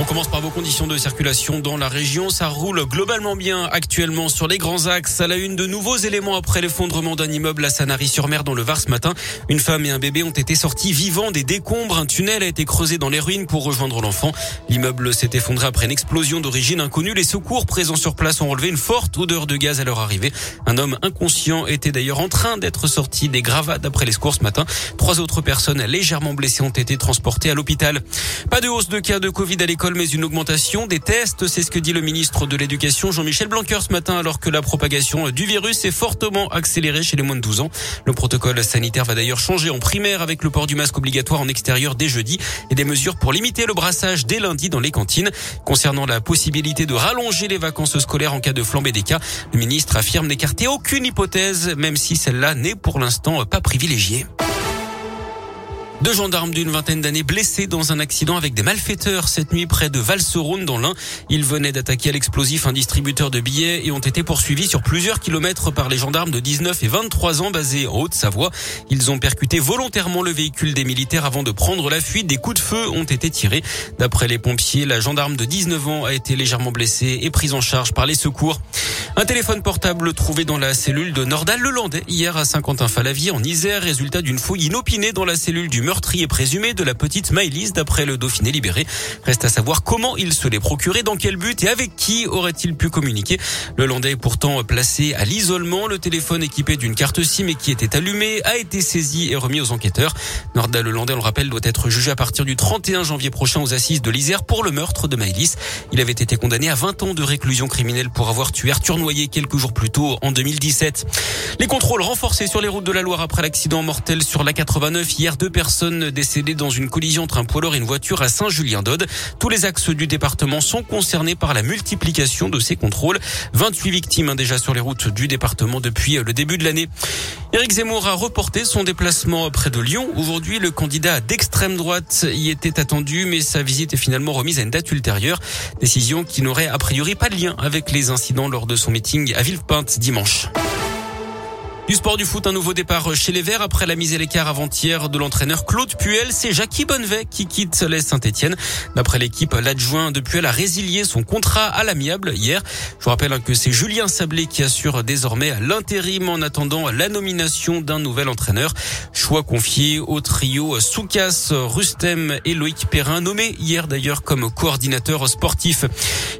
On commence par vos conditions de circulation dans la région. Ça roule globalement bien actuellement sur les grands axes. À la une de nouveaux éléments après l'effondrement d'un immeuble à Sanary-sur-Mer dans le Var ce matin. Une femme et un bébé ont été sortis vivants des décombres. Un tunnel a été creusé dans les ruines pour rejoindre l'enfant. L'immeuble s'est effondré après une explosion d'origine inconnue. Les secours présents sur place ont relevé une forte odeur de gaz à leur arrivée. Un homme inconscient était d'ailleurs en train d'être sorti des gravats après les secours ce matin. Trois autres personnes légèrement blessées ont été transportées à l'hôpital. Pas de hausse de cas de Covid à l'école mais une augmentation des tests. C'est ce que dit le ministre de l'Éducation, Jean-Michel Blanquer, ce matin, alors que la propagation du virus est fortement accélérée chez les moins de 12 ans. Le protocole sanitaire va d'ailleurs changer en primaire avec le port du masque obligatoire en extérieur dès jeudi et des mesures pour limiter le brassage dès lundi dans les cantines. Concernant la possibilité de rallonger les vacances scolaires en cas de flambée des cas, le ministre affirme n'écarter aucune hypothèse, même si celle-là n'est pour l'instant pas privilégiée. Deux gendarmes d'une vingtaine d'années blessés dans un accident avec des malfaiteurs cette nuit près de Valserone dans l'Ain. Ils venaient d'attaquer à l'explosif un distributeur de billets et ont été poursuivis sur plusieurs kilomètres par les gendarmes de 19 et 23 ans basés en Haute-Savoie. Ils ont percuté volontairement le véhicule des militaires avant de prendre la fuite. Des coups de feu ont été tirés. D'après les pompiers, la gendarme de 19 ans a été légèrement blessée et prise en charge par les secours. Un téléphone portable trouvé dans la cellule de Nordal-le-Landais hier à Saint-Quentin-Falavie en Isère, résultat d'une fouille inopinée dans la cellule du meurtrier présumé de la petite Maëlys d'après le Dauphiné libéré. Reste à savoir comment il se l'est procuré, dans quel but et avec qui aurait-il pu communiquer. Le Landais est pourtant placé à l'isolement. Le téléphone équipé d'une carte SIM et qui était allumé a été saisi et remis aux enquêteurs. Nordal le Landais, on le rappelle, doit être jugé à partir du 31 janvier prochain aux assises de l'Isère pour le meurtre de Maëlys. Il avait été condamné à 20 ans de réclusion criminelle pour avoir tué Arthur noyé quelques jours plus tôt en 2017. Les contrôles renforcés sur les routes de la Loire après l'accident mortel sur la 89. Hier, deux personnes décédées dans une collision entre un poids lourd et une voiture à Saint-Julien-d'Aude. Tous les axes du département sont concernés par la multiplication de ces contrôles. 28 victimes hein, déjà sur les routes du département depuis le début de l'année. Éric Zemmour a reporté son déplacement près de Lyon. Aujourd'hui, le candidat d'extrême droite y était attendu, mais sa visite est finalement remise à une date ultérieure. Décision qui n'aurait a priori pas de lien avec les incidents lors de son meeting à Villepinte dimanche. Du sport du foot, un nouveau départ chez les Verts après la mise à l'écart avant-hier de l'entraîneur Claude Puel. C'est Jackie Bonnevet qui quitte les Saint-Etienne. D'après l'équipe, l'adjoint de Puel a résilié son contrat à l'amiable hier. Je vous rappelle que c'est Julien Sablé qui assure désormais l'intérim en attendant la nomination d'un nouvel entraîneur. Choix confié au trio Soukas, Rustem et Loïc Perrin, nommé hier d'ailleurs comme coordinateur sportif.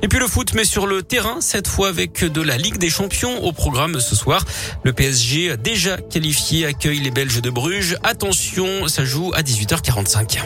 Et puis le foot, mais sur le terrain, cette fois avec de la Ligue des Champions au programme ce soir. Le Déjà qualifié accueille les Belges de Bruges. Attention, ça joue à 18h45.